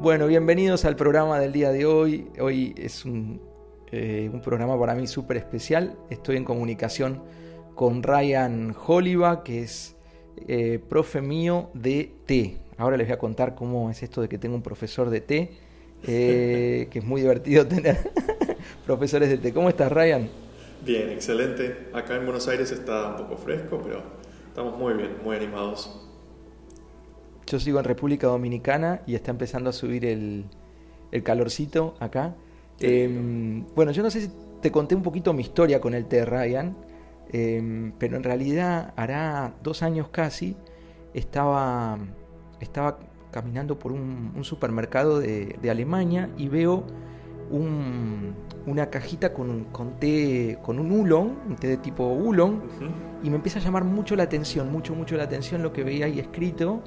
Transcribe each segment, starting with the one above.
Bueno, bienvenidos al programa del día de hoy. Hoy es un, eh, un programa para mí súper especial. Estoy en comunicación con Ryan Holliva, que es eh, profe mío de T. Ahora les voy a contar cómo es esto de que tengo un profesor de T, eh, que es muy divertido tener profesores de T. ¿Cómo estás, Ryan? Bien, excelente. Acá en Buenos Aires está un poco fresco, pero estamos muy bien, muy animados. Yo sigo en República Dominicana y está empezando a subir el, calorcito acá. Em, bueno, yo no sé si te conté un poquito mi historia con el té, Ryan, em, pero en realidad hará dos años casi estaba, estaba caminando por un, supermercado de, Alemania y veo una cajita con, con té, con un oolong, un té de tipo oolong, y me empieza a llamar mucho la atención, mucho, mucho la atención lo que veía ahí escrito.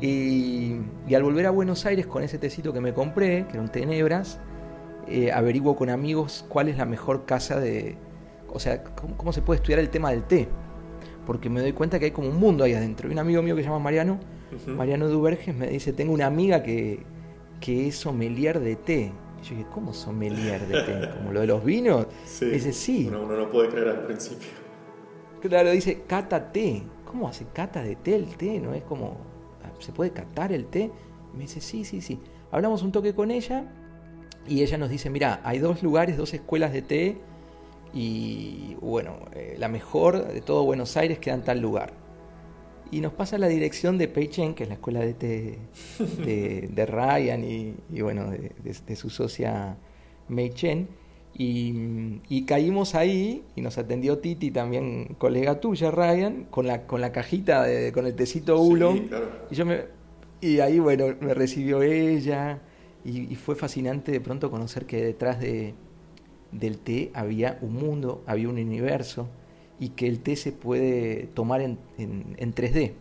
Y, al volver a Buenos Aires con ese tecito que me compré, que era un té nebras, eh, averiguo con amigos cuál es la mejor casa de... O sea, cómo, se puede estudiar el tema del té. Porque me doy cuenta que hay como un mundo ahí adentro. Y un amigo mío que se llama Mariano, Mariano Duberges, me dice, tengo una amiga que, que es sommelier de té. Y yo dije, ¿cómo sommelier de té? ¿Como lo de los vinos? Sí. dice, sí. Uno, uno no puede creer al principio. Claro, dice, cata té. ¿Cómo hace cata de té el té? ¿No es como ¿se puede catar el té? me dice, sí, sí, sí. Hablamos un toque con ella y ella nos dice, mira, hay dos lugares, dos escuelas de té y bueno, eh, la mejor de todo Buenos Aires queda en tal lugar. Y nos pasa la dirección de Peichen, que es la escuela de té de, Ryan y, bueno, de, su socia Mei Chen. Y, caímos ahí y nos atendió Titi, también colega tuya, Ryan, con la, con la cajita, de, con el tecito Ulo. y, yo me, y ahí, bueno, me recibió ella y, fue fascinante de pronto conocer que detrás de, del té había un mundo, había un universo y que el té se puede tomar en, en, 3D.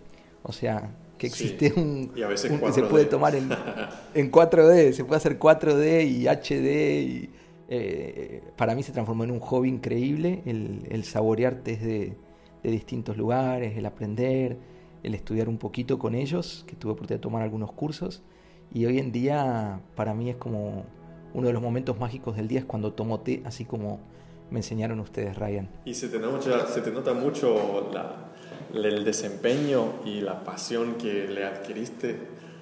O sea, que existe un, que se puede tomar en, en 4D, se puede hacer 4D y HD y eh, para mí se transformó en un hobby increíble el, saborear desde de distintos lugares, el aprender, el estudiar un poquito con ellos, que tuve oportunidad de tomar algunos cursos. Y hoy en día para mí es como uno de los momentos mágicos del día es cuando tomo té, así como me enseñaron ustedes, Ryan. Y se te nota, mucho el desempeño y la pasión que le adquiriste.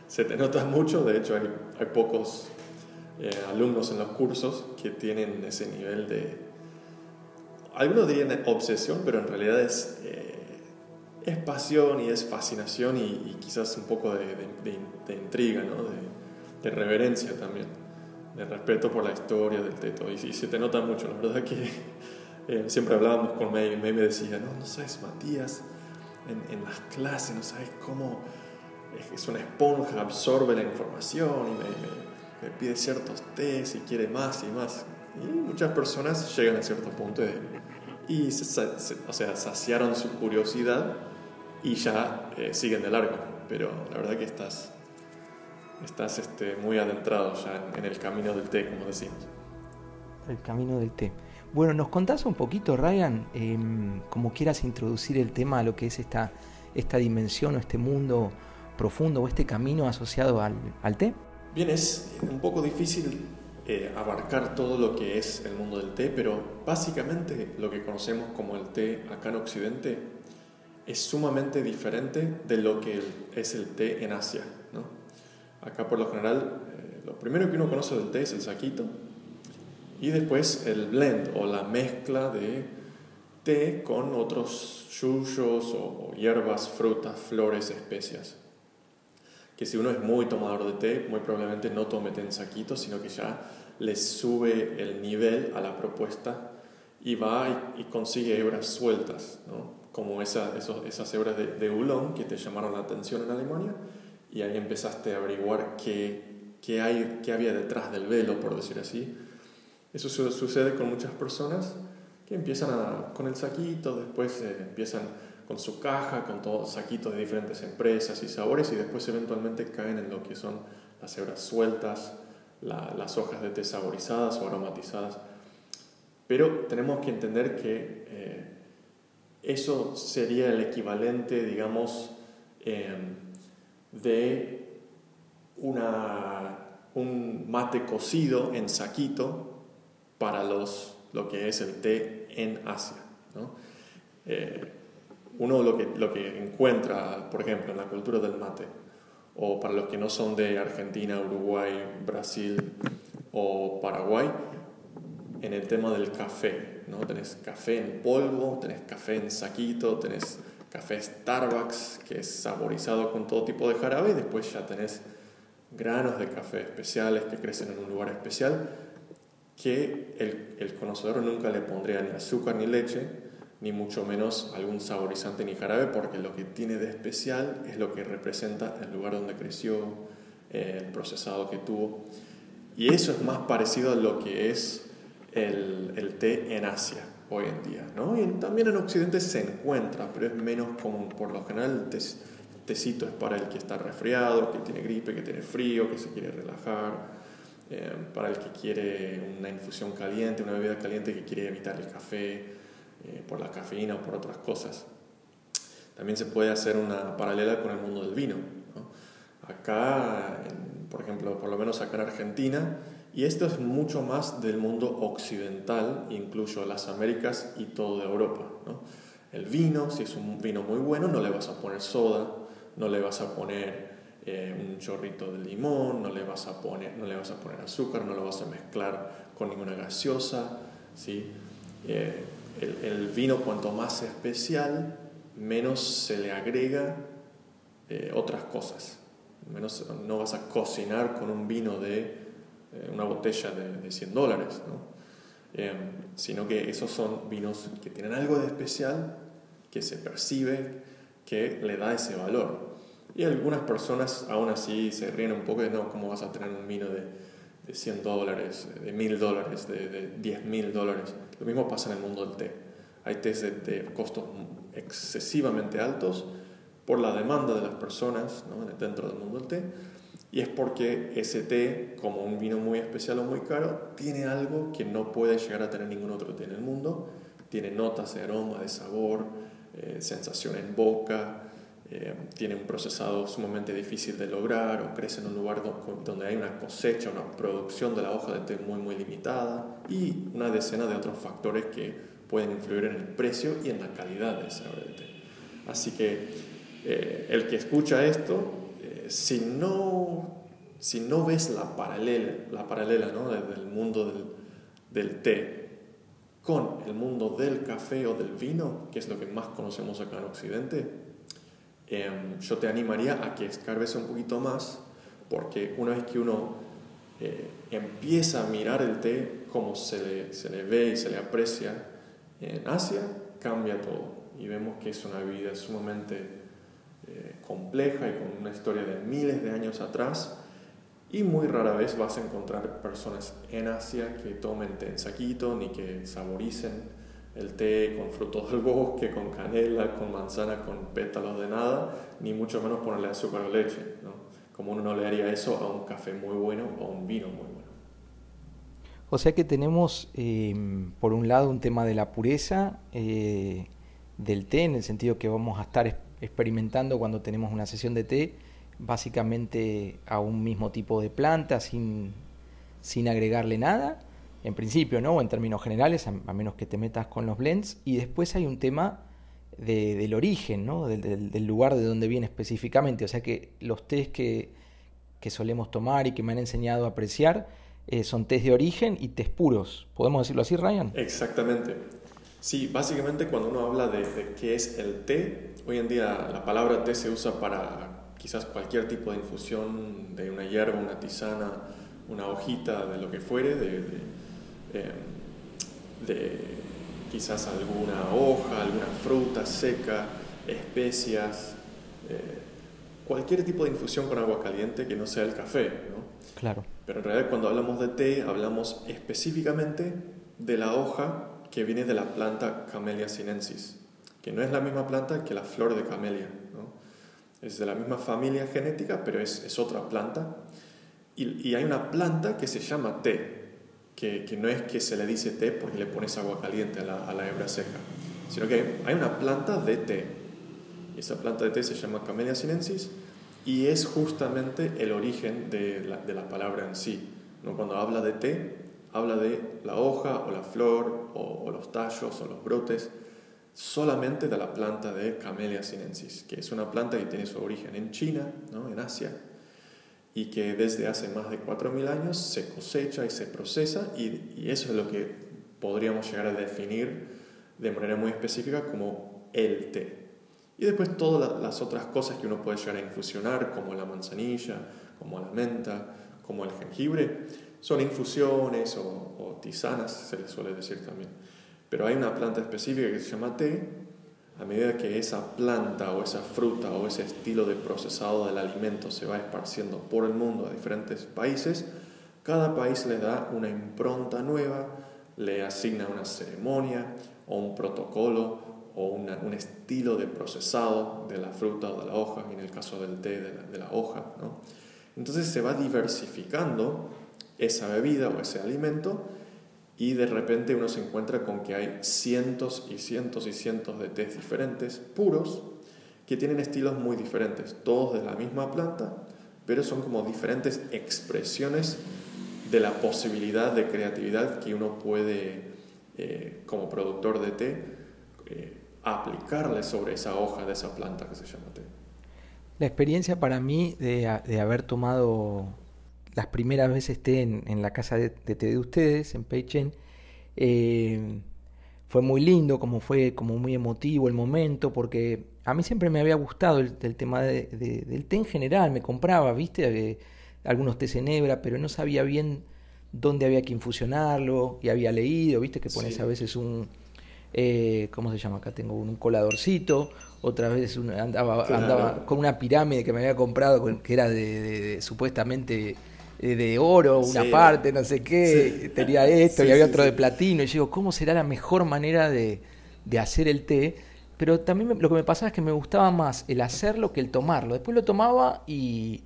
Se te nota mucho, de hecho hay pocos eh, alumnos en los cursos que tienen ese nivel de, algunos dirían obsesión, pero en realidad es, eh, es pasión y es fascinación y, quizás un poco de, de, intriga, ¿no? de, reverencia también, de respeto por la historia del teto. Y, y se te nota mucho, la verdad que eh, siempre hablábamos con May y May me decía, no, no sabes, Matías, en, en las clases no sabes cómo es una esponja, absorbe la información y me me pide ciertos test y quiere más y más. Y muchas personas llegan a cierto punto y, o sea, saciaron su curiosidad y ya eh, siguen de largo. Pero la verdad que estás, estás este, muy adentrado ya en, el camino del té, como decimos. El camino del té. Bueno, ¿nos contás un poquito, Ryan, em, como quieras introducir el tema a lo que es esta, esta dimensión o este mundo profundo o este camino asociado al, al té? Bien, es un poco difícil eh, abarcar todo lo que es el mundo del té, pero básicamente lo que conocemos como el té acá en Occidente es sumamente diferente de lo que es el té en Asia. Acá por lo general, eh, lo primero que uno conoce del té es el saquito y después el blend o la mezcla de té con otros yuyos o hierbas, frutas, flores, especias que si uno es muy tomador de té, muy probablemente no tome té en saquitos, sino que ya le sube el nivel a la propuesta y va y, consigue hebras sueltas, ¿no? como esa, esas hebras de, de que te llamaron la atención en Alemania, y ahí empezaste a averiguar qué, qué, hay, qué había detrás del velo, por decir así. Eso sucede con muchas personas que empiezan con el saquito, después eh, empiezan con su caja, con todos saquitos de diferentes empresas y sabores y después eventualmente caen en lo que son las hebras sueltas, las hojas de té saborizadas o aromatizadas. Pero tenemos que entender que eh, eso sería el equivalente, digamos, em, de una un mate cocido en saquito para los, lo que es el té en Asia. Eh, uno lo que, lo que encuentra, por ejemplo, en la cultura del mate, o para los que no son de Argentina, Uruguay, Brasil o Paraguay, en el tema del café. ¿no? Tenés café en polvo, tenés café en saquito, tenés café Starbucks, que es saborizado con todo tipo de jarabe, y después ya tenés granos de café especiales que crecen en un lugar especial, que el, el conocedor nunca le pondría ni azúcar ni leche, ni mucho menos algún saborizante ni jarabe, porque lo que tiene de especial es lo que representa el lugar donde creció, eh, el procesado que tuvo. Y eso es más parecido a lo que es el, el té en Asia hoy en día, ¿no? Y también en Occidente se encuentra, pero es menos común. Por lo general, el tecito es para el que está resfriado, que tiene gripe, que tiene frío, que se quiere relajar, eh, para el que quiere una infusión caliente, una bebida caliente que quiere evitar el café eh, por la cafeína o por otras cosas. También se puede hacer una paralela con el mundo del vino. Acá, por ejemplo, por lo menos acá en Argentina, y esto es mucho más del mundo occidental, incluyo las Américas y toda Europa. El vino, si es un vino muy bueno, no le vas a poner soda, no le vas a poner eh, un chorrito de limón, no le, vas a poner, no le vas a poner azúcar, no lo vas a mezclar con ninguna gaseosa. ¿sí? Eh, el, vino cuanto más especial, menos se le agrega eh, otras cosas. Menos, no vas a cocinar con un vino de eh, una botella de, 100 dólares, em, sino que esos son vinos que tienen algo de especial, que se percibe, que le da ese valor. Y algunas personas aún así se ríen un poco de, no, ¿cómo vas a tener un vino de, de 100 dólares, de 1000 dólares, de, de 10 mil dólares? Lo mismo pasa en el mundo del té. Hay tés de, de costos excesivamente altos por la demanda de las personas ¿no? dentro del mundo del té y es porque ese té, como un vino muy especial o muy caro, tiene algo que no puede llegar a tener ningún otro té en el mundo. Tiene notas de aroma, de sabor, eh, sensación en boca, eh, tiene un procesado sumamente difícil de lograr o crece en un lugar donde hay una cosecha, una producción de la hoja de té muy muy limitada y una decena de otros factores que pueden influir en el precio y en la calidad de ese de té. Así que eh, el que escucha esto si no, si no ves la paralela, la paralela ¿no? del mundo del, del, té con el mundo del café o del vino, que es lo que más conocemos acá en Occidente, em, yo te animaría a que escarbes un poquito más, porque una vez que uno eh, empieza a mirar el té como se le, se le ve y se le aprecia en Asia, cambia todo y vemos que es una vida sumamente eh, compleja y con una historia de miles de años atrás. Y muy rara vez vas a encontrar personas en Asia que tomen té en saquito ni que saboricen el té con frutos del bosque, con canela, con manzana, con pétalos de nada, ni mucho menos ponerle azúcar o leche. ¿no? Como uno no le haría eso a un café muy bueno o a un vino muy bueno. O sea que tenemos, eh, por un lado, un tema de la pureza eh, del té, en el sentido que vamos a estar experimentando cuando tenemos una sesión de té, básicamente a un mismo tipo de planta sin, sin agregarle nada, en principio, ¿no? en términos generales, a, menos que te metas con los blends. Y después hay un tema del origen, ¿no? Del, lugar de donde viene específicamente. O sea que los tés que, que solemos tomar y que me han enseñado a apreciar eh, son tés de origen y tés puros. ¿Podemos decirlo así, Ryan? Exactamente. Sí, básicamente cuando uno habla de, de qué es el té, Hoy en día la palabra té se usa para quizás cualquier tipo de infusión de una hierba, una tisana, una hojita, de lo que fuere, de, em, quizás alguna hoja, alguna fruta seca, especias, eh, cualquier tipo de infusión con agua caliente que no sea el café. ¿no? Claro. Pero en realidad cuando hablamos de té hablamos específicamente de la hoja que viene de la planta Camellia sinensis que no es la misma planta que la flor de camelia. ¿no? Es de la misma familia genética, pero es, es otra planta. Y, y, hay una planta que se llama té, que, que, no es que se le dice té porque le pones agua caliente a la, a la hebra seca, sino que hay una planta de té. Y esa planta de té se llama Camellia sinensis y es justamente el origen de la, de la palabra en sí. ¿no? Cuando habla de té, habla de la hoja o la flor o, los tallos o los brotes solamente de la planta de Camellia sinensis, que es una planta que tiene su origen en China, ¿no? en Asia, y que desde hace más de 4.000 años se cosecha y se procesa, y, eso es lo que podríamos llegar a definir de manera muy específica como el té. Y después todas las otras cosas que uno puede llegar a infusionar, como la manzanilla, como la menta, como el jengibre, son infusiones o, tisanas, se les suele decir también. Pero hay una planta específica que se llama té. A medida que esa planta o esa fruta o ese estilo de procesado del alimento se va esparciendo por el mundo a diferentes países, cada país le da una impronta nueva, le asigna una ceremonia o un protocolo o un estilo de procesado de la fruta o de la hoja, en el caso del té de la, hoja. Entonces se va diversificando esa bebida o ese alimento y de repente uno se encuentra con que hay cientos y cientos y cientos de tés diferentes, puros, que tienen estilos muy diferentes, todos de la misma planta, pero son como diferentes expresiones de la posibilidad de creatividad que uno puede, eh, como productor de té, eh, aplicarle sobre esa hoja de esa planta que se llama té. La experiencia para mí de, haber tomado las primeras veces té en, la casa de, té de ustedes, en Peichen, eh, fue muy lindo, como fue como muy emotivo el momento, porque a mí siempre me había gustado el, tema del té en general, me compraba, viste, eh, algunos tés en hebra, pero no sabía bien dónde había que infusionarlo, y había leído, viste, que pones a veces un, eh, ¿cómo se llama? Acá tengo un, coladorcito, otra vez andaba, andaba con una pirámide que me había comprado, que era de, supuestamente de oro, una parte, no sé qué, tenía esto y había otro de platino, y yo digo, ¿cómo será la mejor manera de, hacer el té? Pero también lo que me pasaba es que me gustaba más el hacerlo que el tomarlo. Después lo tomaba y,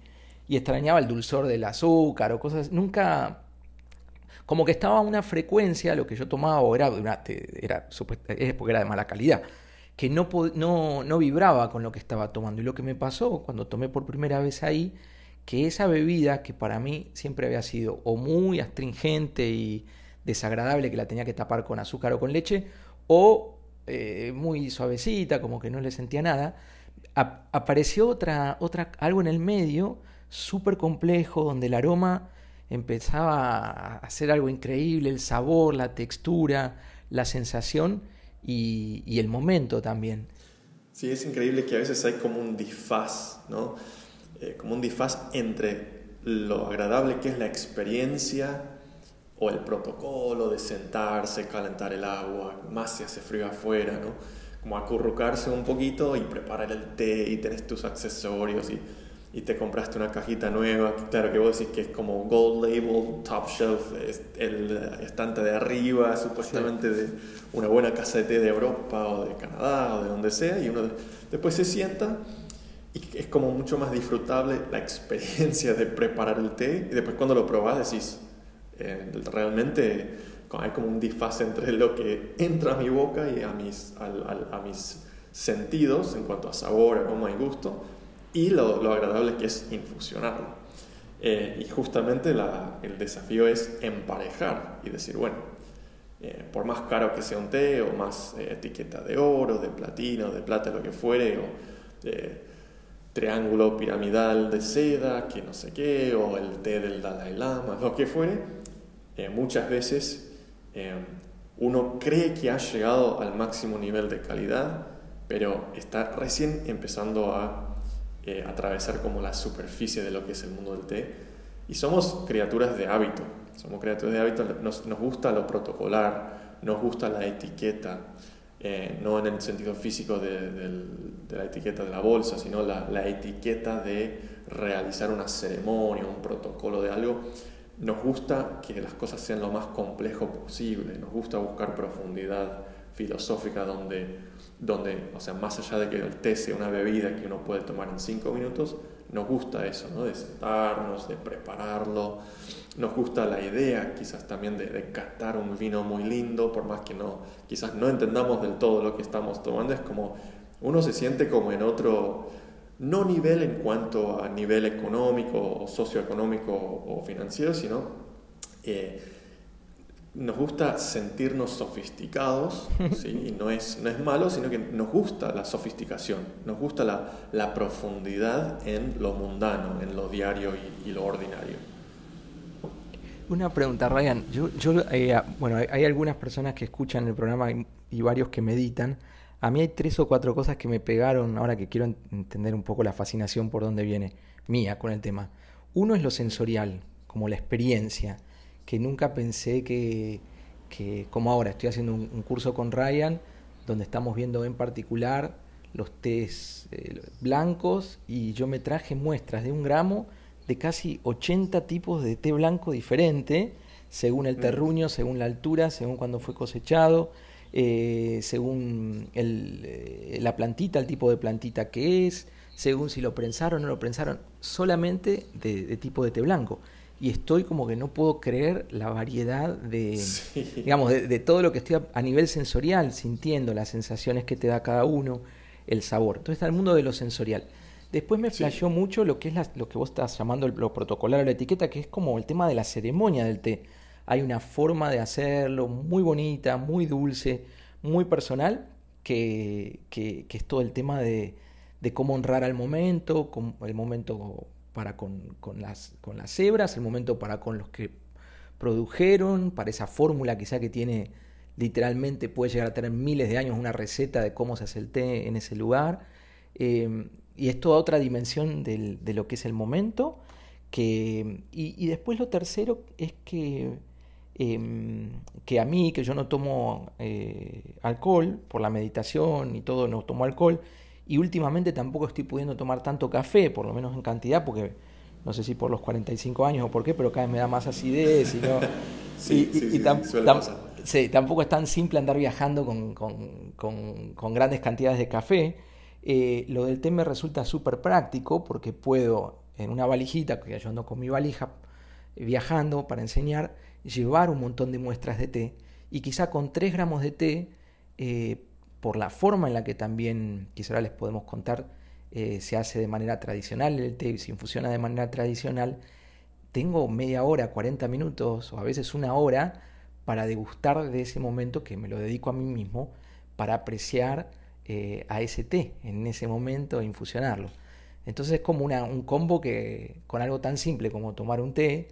y extrañaba el dulzor del azúcar o cosas. Nunca, como que estaba a una frecuencia, lo que yo tomaba era, era, era porque era de mala calidad, que no, no, no vibraba con lo que estaba tomando. Y lo que me pasó cuando tomé por primera vez ahí, que esa bebida, que para mí siempre había sido o muy astringente y desagradable, que la tenía que tapar con azúcar o con leche, o eh, muy suavecita, como que no le sentía nada, apareció otra, otra, algo en el medio, súper complejo, donde el aroma empezaba a hacer algo increíble, el sabor, la textura, la sensación y, el momento también. Sí, es increíble que a veces hay como un disfaz, ¿no? Eh, como un disfaz entre lo agradable que es la experiencia o el protocolo de sentarse, calentar el agua, más si hace frío afuera, ¿no? Como acurrucarse un poquito y preparar el té y tenés tus accesorios y y te compraste una cajita nueva, claro que vos decís que es como gold label, top shelf, el estante de arriba, supuestamente de una buena casa de té de Europa o de Canadá o de donde sea, y uno después se sienta y es como mucho más disfrutable la experiencia de preparar el té y después cuando lo probás decís, eh, realmente hay como un disfaz entre lo que entra a mi boca y a mis, a mis sentidos en cuanto a sabor, aroma y gusto y lo, lo agradable que es infusionarlo. Eh, y justamente el desafío es emparejar y decir, bueno, eh, por más caro que sea un té, o más eh, etiqueta de oro, de platino, de plata, lo que fuere, o triángulo piramidal de seda, que no sé qué, o el té del Dalai Lama, lo que fuere, muchas veces uno cree que ha llegado al máximo nivel de calidad, pero está recién empezando a eh, atravesar como la superficie de lo que es el mundo del té. Y somos criaturas de hábito, somos criaturas de hábito, nos gusta lo protocolar, nos gusta la etiqueta, eh, no en el sentido físico de, la etiqueta de la bolsa, sino la, la, etiqueta de realizar una ceremonia, un protocolo de algo. Nos gusta que las cosas sean lo más complejo posible, nos gusta buscar profundidad filosófica donde donde, o sea, más allá de que el té sea una bebida que uno puede tomar en cinco minutos, nos gusta eso, ¿no? De sentarnos, de prepararlo, nos gusta la idea quizás también de, de un vino muy lindo, por más que no, quizás no entendamos del todo lo que estamos tomando, es como uno se siente como en otro, no nivel en cuanto a nivel económico socioeconómico o financiero, sino eh, nos gusta sentirnos sofisticados, y no es, no es malo, sino que nos gusta la sofisticación, nos gusta la, la profundidad en lo mundano, en lo diario y, lo ordinario. Una pregunta, Ryan. Yo, yo eh, bueno, hay, algunas personas que escuchan el programa y, varios que meditan. A mí hay tres o cuatro cosas que me pegaron ahora que quiero entender un poco la fascinación por dónde viene mía con el tema. Uno es lo sensorial, como la experiencia que nunca pensé que, como ahora, estoy haciendo un, curso con Ryan, donde estamos viendo en particular los tés eh, blancos y yo me traje muestras de un gramo de casi 80 tipos de té blanco diferente, según el mm. terruño, según la altura, según cuando fue cosechado, eh, según eh, la plantita, el tipo de plantita que es, según si lo prensaron o no lo prensaron, solamente de, de tipo de té blanco y estoy como que no puedo creer la variedad de, digamos, de, todo lo que estoy a, nivel sensorial, sintiendo las sensaciones que te da cada uno, el sabor. Entonces está el mundo de lo sensorial. Después me flasheó mucho lo que es lo que vos estás llamando lo protocolar o la etiqueta, que es como el tema de la ceremonia del té. Hay una forma de hacerlo muy bonita, muy dulce, muy personal, que, que, que es todo el tema de, de cómo honrar al momento, el momento para con, las, con las cebras, el momento para con los que produjeron, para esa fórmula quizá que tiene literalmente, puede llegar a tener miles de años una receta de cómo se hace el té en ese lugar. Em, y es toda otra dimensión de lo que es el momento. Que, y, después lo tercero es que, em, que a mí, que yo no tomo eh, alcohol por la meditación y todo, no tomo alcohol, y últimamente tampoco estoy pudiendo tomar tanto café, por lo menos en cantidad, porque no sé si por los 45 años o por qué, pero cada vez me da más acidez y no... sí, sí, sí, tampoco es tan simple andar viajando con, con, con, grandes cantidades de café. Eh, lo del té me resulta súper práctico porque puedo en una valijita, que yo ando con mi valija viajando para enseñar, llevar un montón de muestras de té y quizá con 3 gramos de té eh, por la forma en la que también, quizá ahora les podemos contar, eh, se hace de manera tradicional el té, se infusiona de manera tradicional, tengo media hora, 40 minutos o a veces una hora para degustar de ese momento que me lo dedico a mí mismo para apreciar eh, a ese té en ese momento e infusionarlo. Entonces es como una, un combo que con algo tan simple como tomar un té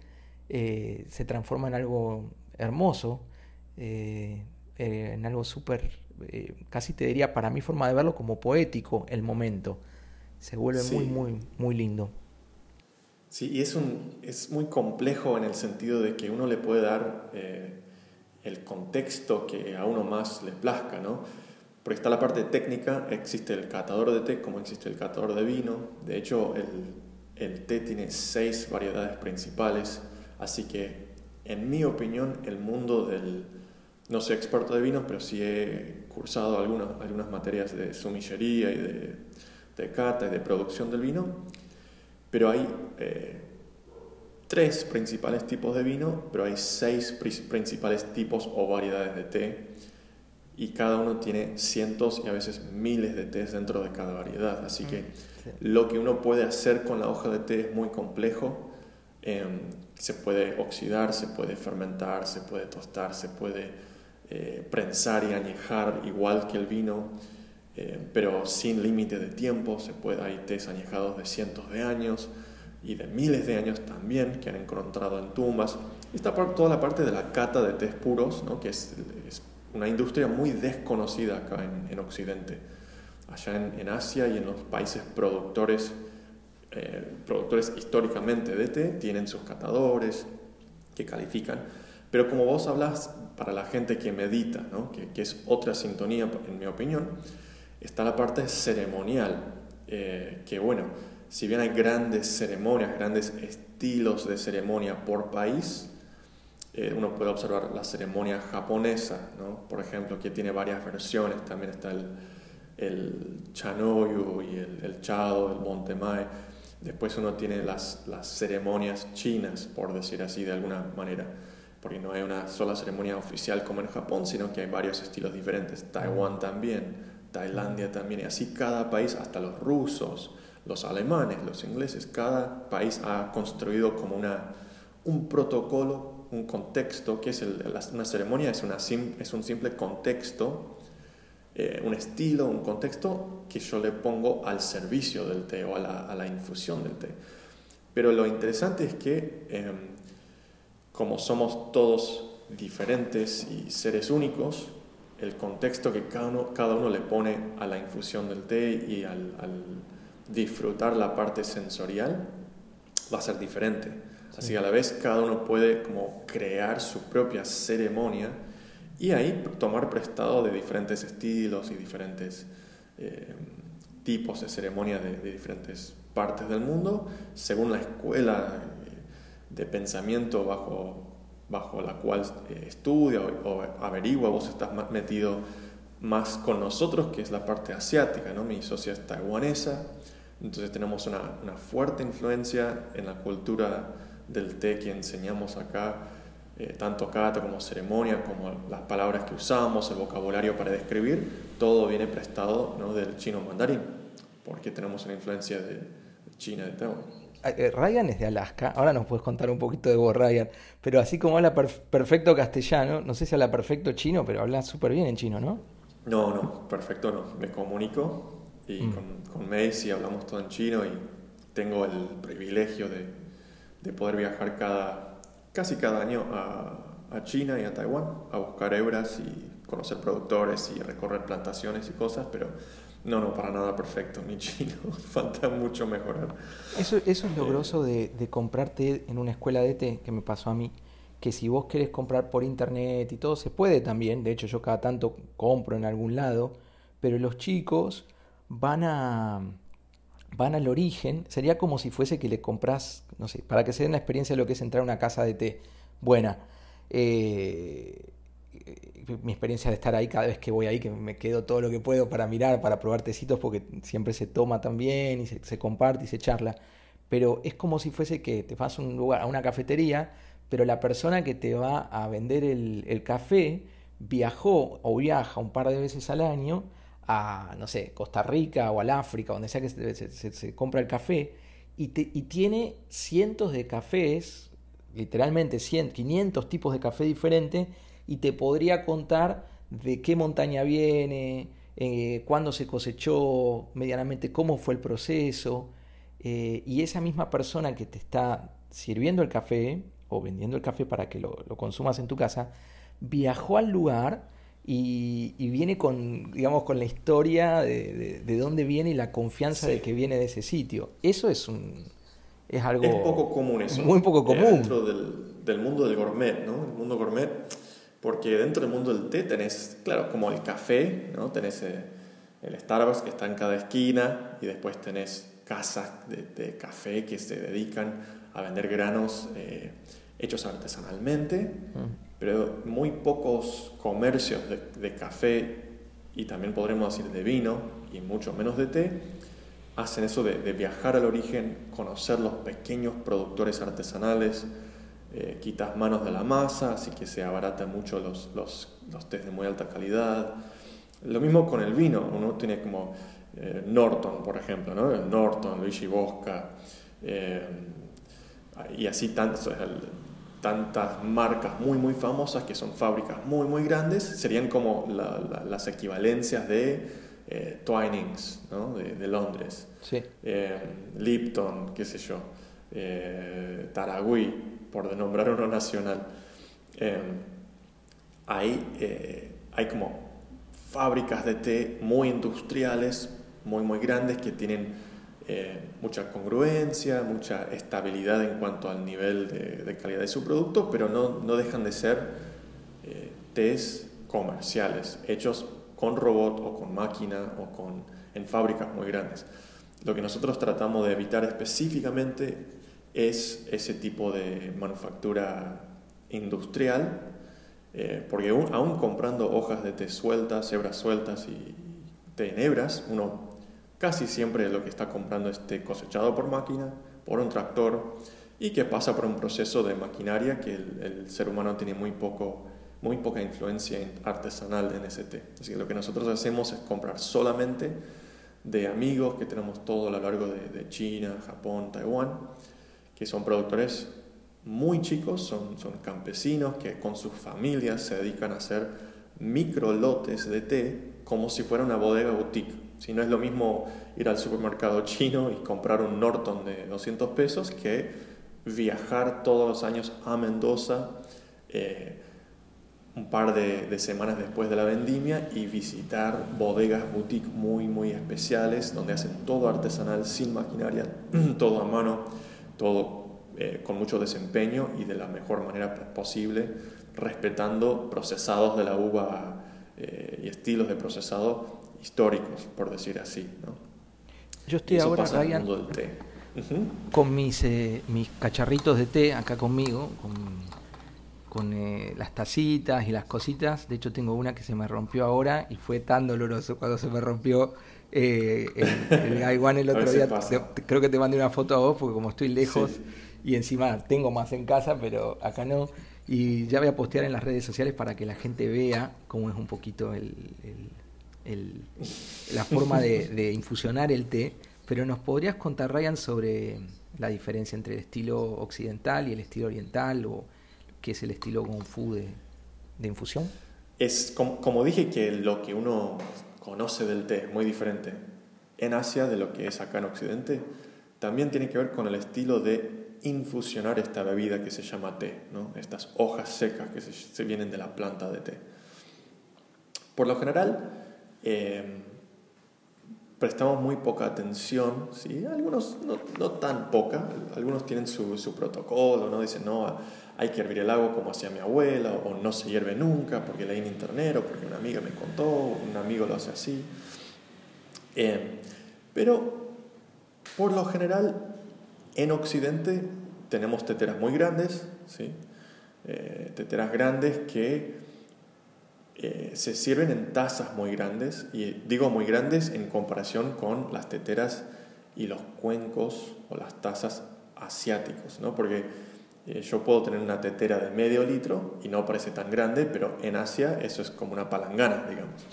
eh, se transforma en algo hermoso, en algo súper eh, casi te diría, para mi forma de verlo, como poético el momento. Se vuelve muy, muy, muy lindo. Sí, y es, un, es muy complejo en el sentido de que uno le puede dar eh, el contexto que a uno más le plazca, ¿no? Porque está la parte técnica, existe el catador de té como existe el catador de vino. De hecho, el, el té tiene seis variedades principales, así que, en mi opinión, el mundo del, no soy experto de vinos, pero sí he cursado algunas, algunas materias de sumillería y de, de cata y de producción del vino. Pero hay eh, tres principales tipos de vino, pero hay seis principales tipos o variedades de té. Y cada uno tiene cientos y a veces miles de tés dentro de cada variedad. Así que mm, lo que uno puede hacer con la hoja de té es muy complejo. Em, se puede oxidar, se puede fermentar, se puede tostar, se puede eh, prensar y añejar igual que el vino, eh, pero sin límite de tiempo. Se puede, hay tés añejados de cientos de años y de miles de años también que han encontrado en tumbas. Está por toda la parte de la cata de tés puros, ¿no? que es, una industria muy desconocida acá en, Occidente. Allá en, Asia y en los países productores, eh, productores históricamente de té, tienen sus catadores que califican. Pero como vos hablas para la gente que medita, ¿no? que, es otra sintonía, en mi opinión, está la parte ceremonial, eh, que bueno, si bien hay grandes ceremonias, grandes estilos de ceremonia por país, eh, uno puede observar la ceremonia japonesa, ¿no? por ejemplo, que tiene varias versiones, también está el, chanoyu y el, el chado, el montemae, después uno tiene las ceremonias chinas, por decir así de alguna manera porque no hay una sola ceremonia oficial como en Japón, sino que hay varios estilos diferentes. Taiwán también, Tailandia también, y así cada país, hasta los rusos, los alemanes, los ingleses, cada país ha construido como una, un protocolo, un contexto, que es una ceremonia, es, una es un simple contexto, eh, un estilo, un contexto que yo le pongo al servicio del té o a la, a la infusión del té. Pero lo interesante es que em, como somos todos diferentes y seres únicos, el contexto que cada uno, cada uno le pone a la infusión del té y al, disfrutar la parte sensorial va a ser diferente. Así que a la vez cada uno puede como crear su propia ceremonia y ahí tomar prestado de diferentes estilos y diferentes eh, tipos de ceremonias de, diferentes partes del mundo, según la escuela de pensamiento bajo bajo la cual eh, estudia o, averigua, vos estás metido más con nosotros, que es la parte asiática, ¿no? Mi socia es taiwanesa, entonces tenemos una, una fuerte influencia en la cultura del té que enseñamos acá, eh, tanto kata como ceremonia, como las palabras que usamos, el vocabulario para describir, todo viene prestado ¿no? del chino mandarín, porque tenemos una influencia de China, de Taiwán. Eh, Ryan es de Alaska, ahora nos puedes contar un poquito de vos, Ryan, pero así como habla perfecto castellano, no sé si habla perfecto chino, pero habla súper bien en chino, ¿no? No, no, perfecto no. Me comunico y mm. con, con Macy hablamos todo en chino y tengo el privilegio de, de poder viajar cada, casi cada año a, a China y a Taiwán a buscar hebras y conocer productores y recorrer plantaciones y cosas, pero no, no, para nada perfecto, ni chino, falta mucho mejorar. Eso, eso es lo de, de comprarte en una escuela de té, que me pasó a mí, que si vos querés comprar por internet y todo, se puede también, de hecho yo cada tanto compro en algún lado, pero los chicos van a van al origen, sería como si fuese que le compras, no sé, para que se den la experiencia de lo que es entrar a una casa de té. Buena. Eh, mi experiencia de estar ahí cada vez que voy ahí, que me quedo todo lo que puedo para mirar, para probar tecitos, porque siempre se toma también y se, comparte y se charla. Pero es como si fuese que te vas a un lugar, a una cafetería, pero la persona que te va a vender el, café viajó o viaja un par de veces al año a, no sé, Costa Rica o al África, donde sea que se, compra el café, y, y, tiene cientos de cafés, literalmente 100, 500 tipos de café diferentes, y te podría contar de qué montaña viene, eh, cuándo se cosechó, medianamente cómo fue el proceso. Eh, y esa misma persona que te está sirviendo el café o vendiendo el café para que lo, consumas en tu casa, viajó al lugar y, viene con, digamos, con la historia de, de, dónde viene y la confianza de que viene de ese sitio. Eso es un es algo es poco común eso. Muy poco común. Dentro del, del mundo del gourmet, ¿no? El mundo gourmet porque dentro del mundo del té tenés, claro, como el café, ¿no? Tenés eh, el Starbucks que está en cada esquina y después tenés casas de, café que se dedican a vender granos eh, hechos artesanalmente, mm. pero muy pocos comercios de, café y también podremos decir de vino y mucho menos de té hacen eso de, de viajar al origen, conocer los pequeños productores artesanales, eh, quitas manos de la masa, así que se abaratan mucho los, los, los test de muy alta calidad. Lo mismo con el vino, uno tiene como eh, Norton, por ejemplo, ¿no? Norton, Luigi Bosca, eh, y así tantas, tantas marcas muy, muy famosas que son fábricas muy, muy grandes, serían como las equivalencias de Twinings, ¿no? de, de, Londres, sí. Lipton, qué sé yo, Taragüí por nombrar uno nacional, eh, hay, eh, hay como fábricas de té muy industriales, muy, muy grandes, que tienen eh, mucha congruencia, mucha estabilidad en cuanto al nivel de, calidad de su producto, pero no, no dejan de ser eh, tés comerciales, hechos con robot o con máquina o con, en fábricas muy grandes. Lo que nosotros tratamos de evitar específicamente es ese tipo de manufactura industrial, eh, porque aún, comprando hojas de té sueltas, hebras sueltas y té en hebras, uno casi siempre lo que está comprando es té cosechado por máquina, por un tractor, y que pasa por un proceso de maquinaria que el, ser humano tiene muy, poco, muy poca influencia artesanal en ese té. Así que lo que nosotros hacemos es comprar solamente de amigos que tenemos todo a lo largo de, China, Japón, Taiwán, que son productores muy chicos, son, son campesinos que con sus familias se dedican a hacer micro lotes de té como si fuera una bodega boutique. Si no es lo mismo ir al supermercado chino y comprar un Norton de 200 pesos que viajar todos los años a Mendoza eh, un par de, semanas después de la vendimia y visitar bodegas boutique muy muy especiales donde hacen todo artesanal sin maquinaria, todo a mano, todo eh, con mucho desempeño y de la mejor manera posible, respetando procesados de la uva eh, y estilos de procesado históricos, por decir así. ¿no? Yo estoy ahora, Ryan, con mis, eh, mis cacharritos de té acá conmigo, con, con eh, las tacitas y las cositas. De hecho, tengo una que se me rompió ahora y fue tan doloroso cuando se me rompió el, el el otro día. creo que te mandé una foto a vos porque como estoy lejos y encima tengo más en casa, pero acá no. Y ya voy a postear en las redes sociales para que la gente vea cómo es un poquito el, la forma de, infusionar el té. Pero nos podrías contar, Ryan, sobre la diferencia entre el estilo occidental y el estilo oriental, o qué es el estilo Kung Fu de, infusión. Es como, como, dije que lo que uno conoce del té es muy diferente en Asia de lo que es acá en Occidente. También tiene que ver con el estilo de infusionar esta bebida que se llama té, ¿no? estas hojas secas que se, vienen de la planta de té. Por lo general, eh, prestamos muy poca atención, ¿sí? algunos no, no, tan poca, algunos tienen su, su, protocolo, ¿no? dicen, no, hay que hervir el agua como hacía mi abuela, o no se hierve nunca porque leí en internet, o porque una amiga me contó, un amigo lo hace así. Eh, pero, por lo general, en Occidente tenemos teteras muy grandes, ¿sí? Eh, teteras grandes que eh, se sirven en tazas muy grandes, y digo muy grandes en comparación con las teteras y los cuencos o las tazas asiáticos, ¿no? porque eh, yo puedo tener una tetera de medio litro y no parece tan grande, pero en Asia eso es como una palangana, digamos.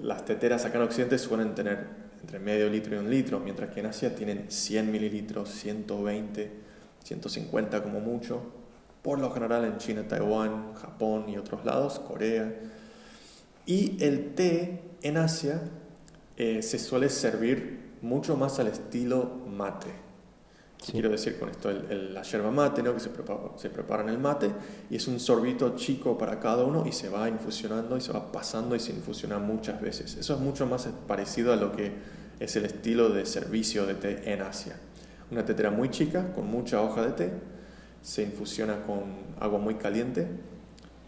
las teteras acá en Occidente suelen tener entre medio litro y un litro, mientras que en Asia tienen 100 mililitros, 120, 150 como mucho. Por lo general en China, Taiwán, Japón y otros lados, Corea. Y el té en Asia eh, se suele servir mucho más al estilo mate. quiero decir con esto? la yerba mate, ¿no? que se prepara, se prepara en el mate y es un sorbito chico para cada uno y se va infusionando y se va pasando y se infusiona muchas veces. Eso es mucho más parecido a lo que es el estilo de servicio de té en Asia. Una tetera muy chica, con mucha hoja de té, se infusiona con agua muy caliente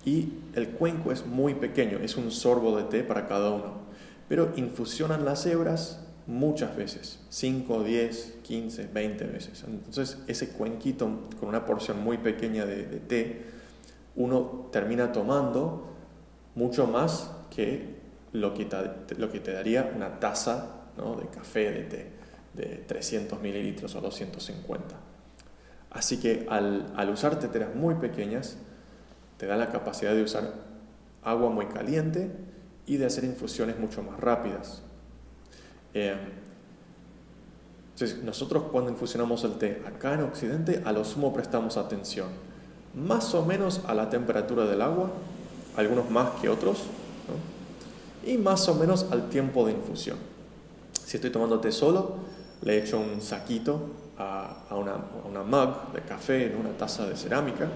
y el cuenco es muy pequeño, es un sorbo de té para cada uno. Pero infusionan las hebras muchas veces, 5, 10, 15, 20 veces. Entonces ese cuenquito con una porción muy pequeña de, té, uno termina tomando mucho más que lo que, lo que te daría una taza de café, de té, de 300 mililitros o 250. Así que al, usar teteras muy pequeñas, te da la capacidad de usar agua muy caliente y de hacer infusiones mucho más rápidas. Eh, entonces, nosotros cuando infusionamos el té acá en Occidente, a lo sumo prestamos atención más o menos a la temperatura del agua, algunos más que otros, y más o menos al tiempo de infusión. Si estoy tomando té solo, le echo un saquito a, una, una, mug de café en una taza de cerámica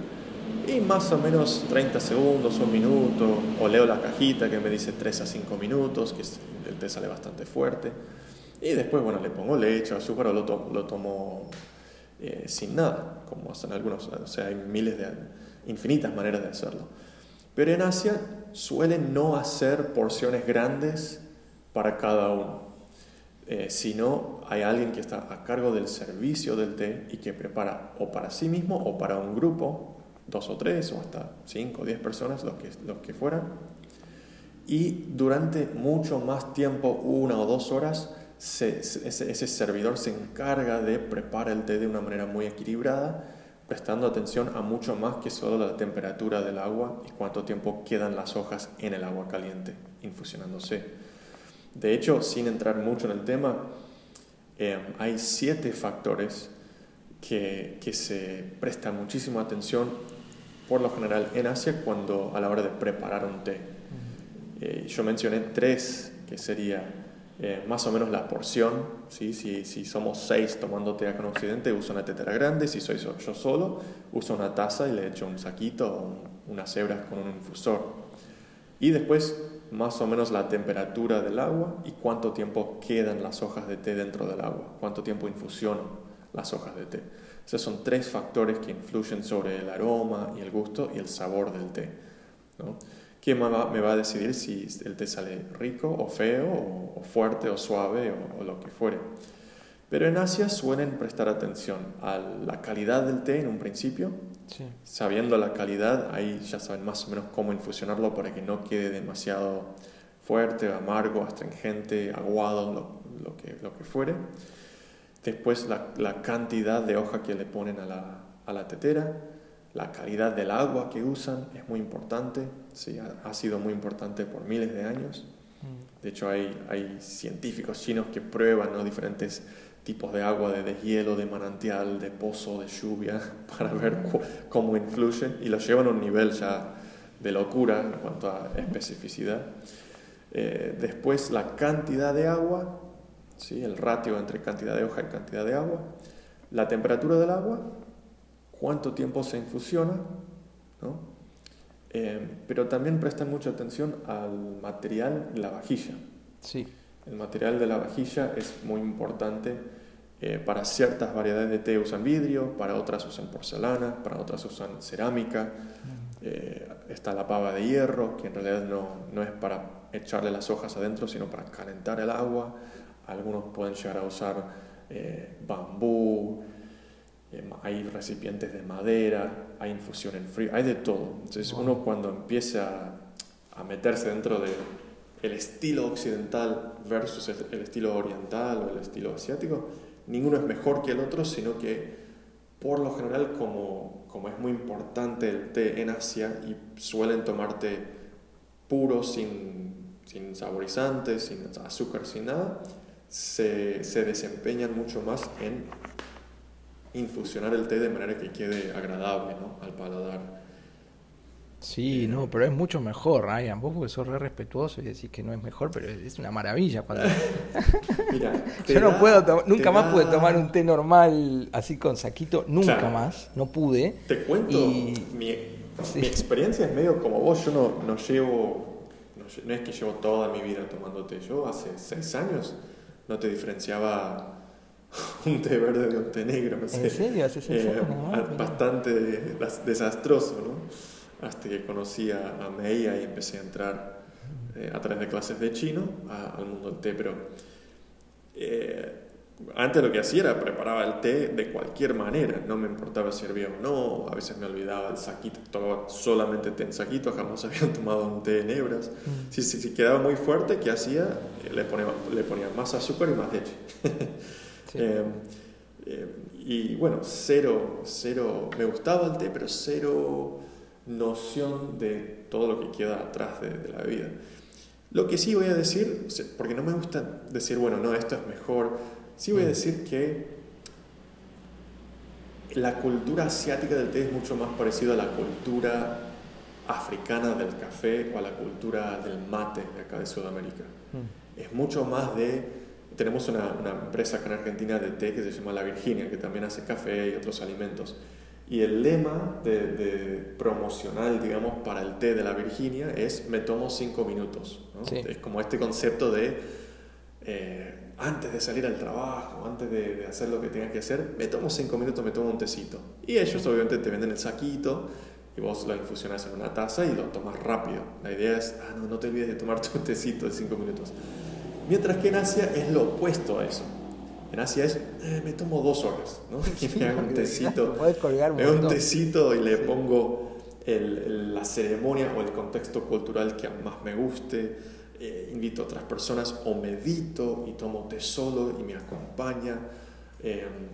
y más o menos 30 segundos, un minuto, o leo la cajita que me dice 3 a 5 minutos, que el té sale bastante fuerte. Y después, bueno, le pongo leche, azúcar o lo, lo tomo eh, sin nada, como hacen algunos. O sea, hay miles de, infinitas maneras de hacerlo. Pero en Asia suelen no hacer porciones grandes para cada uno. Eh, si no hay alguien que está a cargo del servicio del té y que prepara o para sí mismo o para un grupo, dos o tres o hasta cinco o diez personas, los que, los que fueran, y durante mucho más tiempo, una o dos horas, ese, ese, servidor se encarga de preparar el té de una manera muy equilibrada, prestando atención a mucho más que solo la temperatura del agua y cuánto tiempo quedan las hojas en el agua caliente, infusionándose. De hecho, sin entrar mucho en el tema, eh, hay siete factores que, que se presta muchísima atención, por lo general en Asia, cuando a la hora de preparar un té. Eh, yo mencioné tres, que sería eh, más o menos la porción. ¿sí? Si, si, somos seis tomando té acá en Occidente, uso una tetera grande. Si soy yo solo, uso una taza y le echo un saquito o unas hebras con un infusor. Y después, más o menos la temperatura del agua y cuánto tiempo quedan las hojas de té dentro del agua, cuánto tiempo infusiono las hojas de té. Esos son tres factores que influyen sobre el aroma y el gusto y el sabor del té. ¿Quién me va, a decidir si el té sale rico o feo o, fuerte o suave o, lo que fuere? Pero en Asia suelen prestar atención a la calidad del té en un principio. Sabiendo la calidad, ahí ya saben más o menos cómo infusionarlo para que no quede demasiado fuerte, amargo, astringente, aguado, lo, lo, que, lo que fuere. Después la, la, cantidad de hoja que le ponen a la, a la tetera, la calidad del agua que usan es muy importante, sí, ha, sido muy importante por miles de años. Mm. De hecho, hay, hay científicos chinos que prueban ¿no? diferentes tipos de agua, de deshielo, de manantial, de pozo, de lluvia, para ver cómo influyen y lo llevan a un nivel ya de locura en cuanto a especificidad. Eh, después, la cantidad de agua ¿sí? el ratio entre cantidad de hoja y cantidad de agua, la temperatura del agua, cuánto tiempo se infusiona, eh, pero también prestan mucha atención al material y la vajilla. Sí. El material de la vajilla es muy importante. Eh, para ciertas variedades de té usan vidrio, para otras usan porcelana, para otras usan cerámica. Mm. Eh, está la pava de hierro, que en realidad no, no es para echarle las hojas adentro, sino para calentar el agua algunos pueden llegar a usar eh, bambú, eh, hay recipientes de madera, hay infusión en frío, hay de todo. Entonces uno cuando empieza a meterse dentro de el estilo occidental versus el, estilo oriental o el estilo asiático, ninguno es mejor que el otro, sino que por lo general como, como es muy importante el té en Asia y suelen tomarte puro sin, sin saborizantes, sin azúcar, sin nada, se, se desempeñan mucho más en infusionar el té de manera que quede agradable ¿no? al paladar. Sí, eh, no, pero es mucho mejor, Ryan. Vos porque sos re respetuoso y decís que no es mejor, pero es una maravilla cuando... Mira, Yo no puedo, nunca más pude tomar un té normal así con saquito, nunca más, no pude. Te cuento, mi, experiencia es medio como vos, yo no, no llevo, no, no, es que llevo toda mi vida tomando té, yo hace seis años no te diferenciaba un té verde de un té negro. ¿En serio? Eh, bastante desastroso, ¿no? Hasta que conocí a, Meia y empecé a entrar eh, a través de clases de chino al mundo del té, pero eh, antes lo que hacía era preparaba el té de cualquier manera, no me importaba si hervía o no, a veces me olvidaba el saquito, tomaba solamente té en saquito, jamás había tomado un té en hebras. Mm. Si, si, quedaba muy fuerte, ¿qué hacía? Eh, le ponía, le ponía más azúcar y más leche. Eh, eh, y bueno, cero, cero, me gustaba el té, pero cero noción de todo lo que queda atrás de, de la bebida. Lo que sí voy a decir, porque no me gusta decir, bueno, no, esto es mejor, Sí voy a mm. decir que la cultura asiática del té es mucho más parecida a la cultura africana del café o a la cultura del mate de acá de Sudamérica. Mm. Es mucho más de... Tenemos una, empresa acá en Argentina de té que se llama La Virginia, que también hace café y otros alimentos. Y el lema de, promocional, digamos, para el té de La Virginia es me tomo cinco minutos. Es como este concepto de... Eh, antes de salir al trabajo, antes de, hacer lo que tengas que hacer, me tomo cinco minutos, me tomo un tecito. Y ellos obviamente te venden el saquito y vos lo infusionas en una taza y lo tomas rápido. La idea es, ah, no, no te olvides de tomar tu tecito de cinco minutos. Mientras que en Asia es lo opuesto a eso. En Asia es, eh, me tomo dos horas, ¿no? Y me hago un tecito, me hago un tecito y le pongo la ceremonia o el contexto cultural que más me guste. Eh, invito a otras personas o medito y tomo té solo y me acompaña. Em,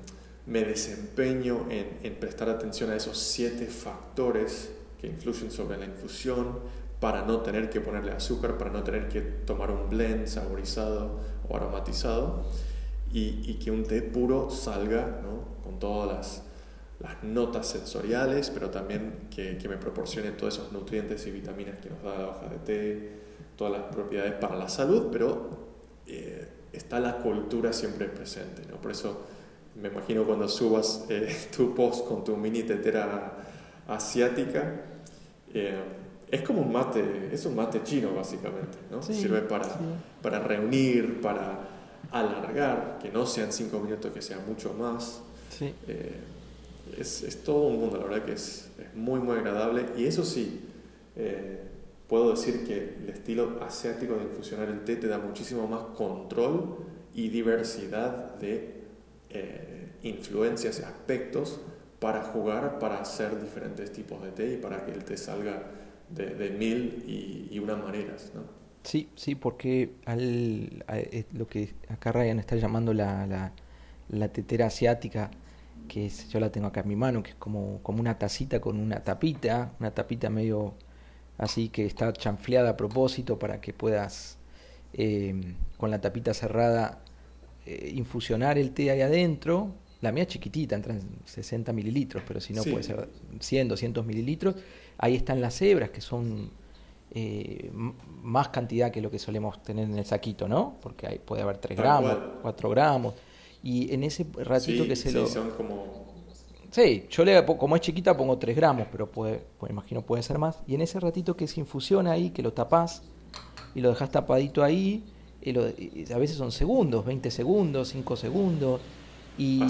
me desempeño en, prestar atención a esos siete factores que influyen sobre la infusión para no tener que ponerle azúcar, para no tener que tomar un blend saborizado o aromatizado y, que un té puro salga con todas las, las, notas sensoriales, pero también que, que, me proporcione todos esos nutrientes y vitaminas que nos da la hoja de té, todas las propiedades para la salud, pero eh, está la cultura siempre presente. ¿no? Por eso me imagino cuando subas eh, tu post con tu mini tetera asiática, eh, es como un mate, es un mate chino básicamente, ¿no? Sirve para, para reunir, para alargar, que no sean cinco minutos, que sean mucho más. Eh, es, es, todo un mundo, la verdad que es, es muy, muy agradable. Y eso sí, puedo decir que el estilo asiático de infusionar el té te da muchísimo más control y diversidad de eh, influencias y aspectos para jugar, para hacer diferentes tipos de té y para que el té salga de, mil y, una maneras. ¿no? Sí, sí, porque al, eh, lo que acá Ryan está llamando la, la, tetera asiática, que yo la tengo acá en mi mano, que es como, como una tacita con una tapita, una tapita medio así que está chanfleada a propósito para que puedas eh, con la tapita cerrada eh, infusionar el té ahí adentro. La mía chiquitita, entra en 60 mililitros, pero si no puede ser 100, 200 mililitros. Ahí están las hebras, que son eh, más cantidad que lo que solemos tener en el saquito, ¿no? Porque ahí puede haber 3 gramos, 4 gramos. Y en ese ratito que se lo... son como... Sí, yo le, como es chiquita pongo 3 gramos, pero puede, pues imagino puede ser más. Y en ese ratito que se infusiona ahí, que lo tapás y lo dejas tapadito ahí, a veces son segundos, 20 segundos, 5 segundos. Y,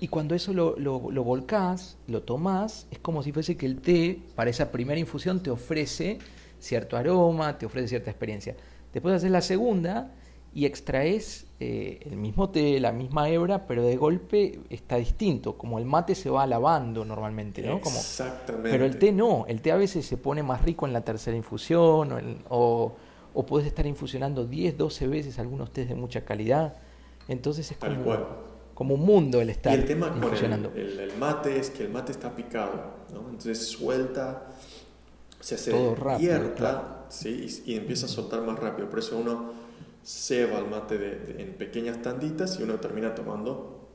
Y cuando eso lo, lo, volcás, lo tomás, es como si fuese que el té, para esa primera infusión, te ofrece cierto aroma, te ofrece cierta experiencia. Después haces la segunda y extraes eh, el mismo té, la misma hebra, pero de golpe está distinto. Como el mate se va lavando normalmente, ¿no? Como, Exactamente. Pero el té no, el té a veces se pone más rico en la tercera infusión o o puedes estar infusionando 10, 12 veces algunos test de mucha calidad. Entonces es como, como un mundo el estar y el tema. Con el, mate es que el mate está picado, ¿no? entonces suelta, se hace Todo rápido, ¿sí? y, empieza a soltar más rápido. Por eso uno ceba el mate en pequeñas tanditas y uno termina tomando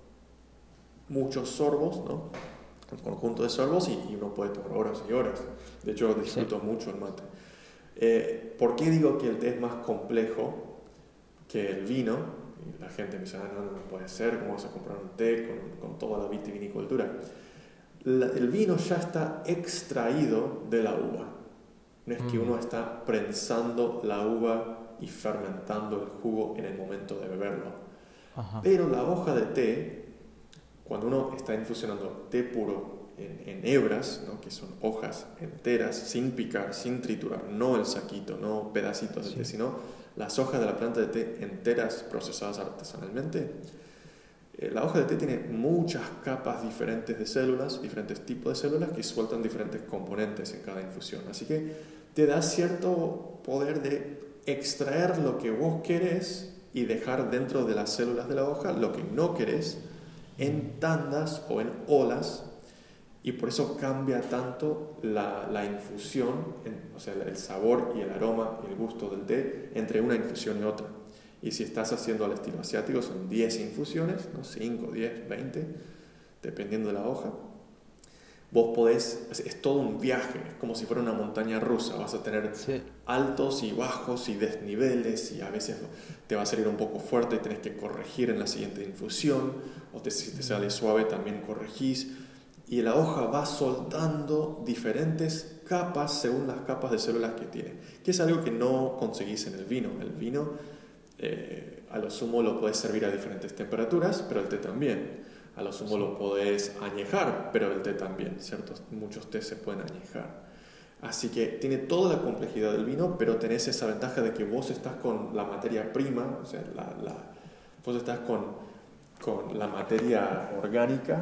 muchos sorbos, ¿no? un conjunto de sorbos y, uno puede tomar horas y horas. De hecho, disfruto mucho el mate. Eh, ¿Por qué digo que el té es más complejo que el vino? Y la gente me dice, ah, no, no, puede ser, ¿cómo vas a comprar un té con, con toda la vitivinicultura? el vino ya está extraído de la uva. No es que uno está prensando la uva y fermentando el jugo en el momento de beberlo. Pero la hoja de té, cuando uno está infusionando té puro en, hebras, ¿no? que son hojas enteras, sin picar, sin triturar, no el saquito, no pedacitos de té, sino las hojas de la planta de té enteras procesadas artesanalmente. Eh, la hoja de té tiene muchas capas diferentes de células, diferentes tipos de células que sueltan diferentes componentes en cada infusión. Así que te da cierto poder de extraer lo que vos querés y dejar dentro de las células de la hoja lo que no querés en tandas o en olas y por eso cambia tanto la, infusión, o sea, el sabor y el aroma y el gusto del té entre una infusión y otra. Y si estás haciendo al estilo asiático, son 10 infusiones, ¿no? 5, 10, 20, dependiendo de la hoja. Vos podés, es, todo un viaje, es como si fuera una montaña rusa. Vas a tener altos y bajos y desniveles, y a veces te va a salir un poco fuerte y tenés que corregir en la siguiente infusión, o te, si te sale suave también corregís y la hoja va soltando diferentes capas según las capas de células que tiene, que es algo que no conseguís en el vino. El vino eh, a lo sumo lo puedes servir a diferentes temperaturas, pero el té también. A lo sumo lo puedes añejar, pero el té también, ¿cierto? Muchos té se pueden añejar. Así que tiene toda la complejidad del vino, pero tenés esa ventaja de que vos estás con la materia prima, o sea, vos estás con, con la materia orgánica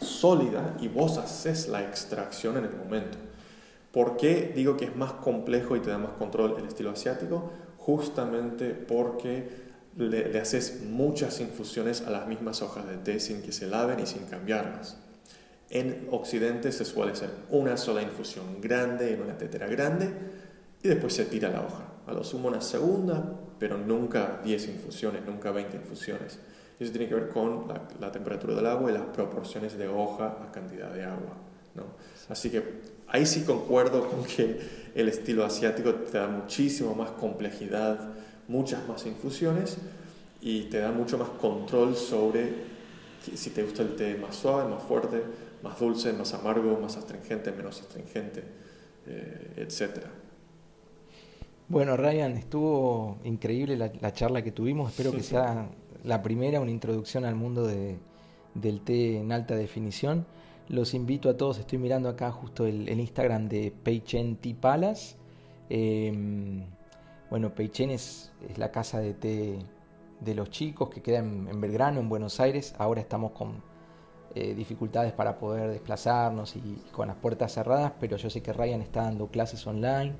sólida y vos haces la extracción en el momento. ¿Por qué digo que es más complejo y te da más control el estilo asiático? Justamente porque le, haces muchas infusiones a las mismas hojas de té sin que se laven y sin cambiarlas. En Occidente se suele hacer una sola infusión grande en una tetera grande y después se tira la hoja. A lo sumo una segunda, pero nunca 10 infusiones, nunca 20 infusiones. Eso tiene que ver con la, temperatura del agua y las proporciones de hoja a cantidad de agua. ¿no? Así que ahí sí concuerdo con que el estilo asiático te da muchísimo más complejidad, muchas más infusiones y te da mucho más control sobre si te gusta el té más suave, más fuerte, más dulce, más amargo, más astringente, menos astringente, eh, etc. Bueno, Ryan, estuvo increíble la, charla que tuvimos. Espero que sea la primera, una introducción al mundo de, del té en alta definición. Los invito a todos, estoy mirando acá justo el, Instagram de Peichen Palace. Bueno, Peichen es, es, la casa de té de los chicos que queda en, Belgrano, en Buenos Aires. Ahora estamos con eh, dificultades para poder desplazarnos y, con las puertas cerradas, pero yo sé que Ryan está dando clases online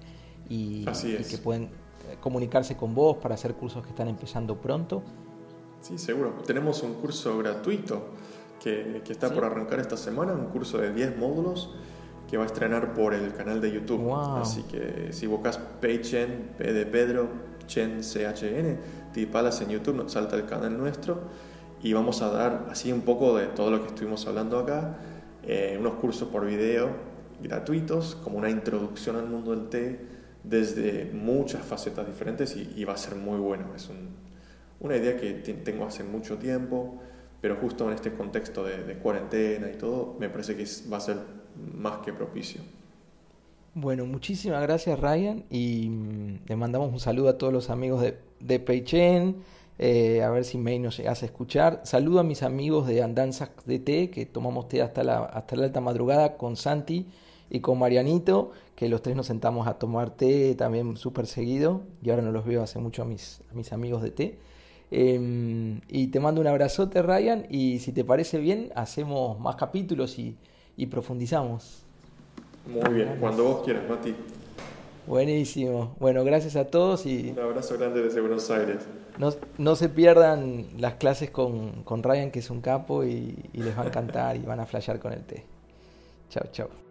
y, que pueden eh, comunicarse con vos para hacer cursos que están empezando pronto. Sí, seguro. Tenemos un curso gratuito que, que está por arrancar esta semana, un curso de 10 módulos que va a estrenar por el canal de YouTube. Así que si buscas Peichen, P de Pedro, Chen, C-H-N, Tipalas en YouTube, nos salta el canal nuestro y vamos a dar así un poco de todo lo que estuvimos hablando acá, eh, unos cursos por video gratuitos, como una introducción al mundo del té desde muchas facetas diferentes y, va a ser muy bueno. Es una idea que tengo hace mucho tiempo, pero justo en este contexto de, cuarentena y todo, me parece que va a ser más que propicio. Bueno, muchísimas gracias Ryan y mm, le mandamos un saludo a todos los amigos de, de Peichen, eh, a ver si May nos llegas a escuchar. Saludo a mis amigos de Andanzas de Té, que tomamos té hasta la, hasta la alta madrugada con Santi y con Marianito, que los tres nos sentamos a tomar té también súper seguido y ahora no los veo hace mucho a mis, a mis amigos de té. Em, y te mando un abrazote Ryan y si te parece bien hacemos más capítulos y, y profundizamos. Muy bien, cuando vos quieras, Mati. Buenísimo. Bueno, gracias a todos y... Un abrazo grande desde Buenos Aires. No, no se pierdan las clases con, con, Ryan, que es un capo, y, y les va a encantar y van a flashear con el té. Chao, chao.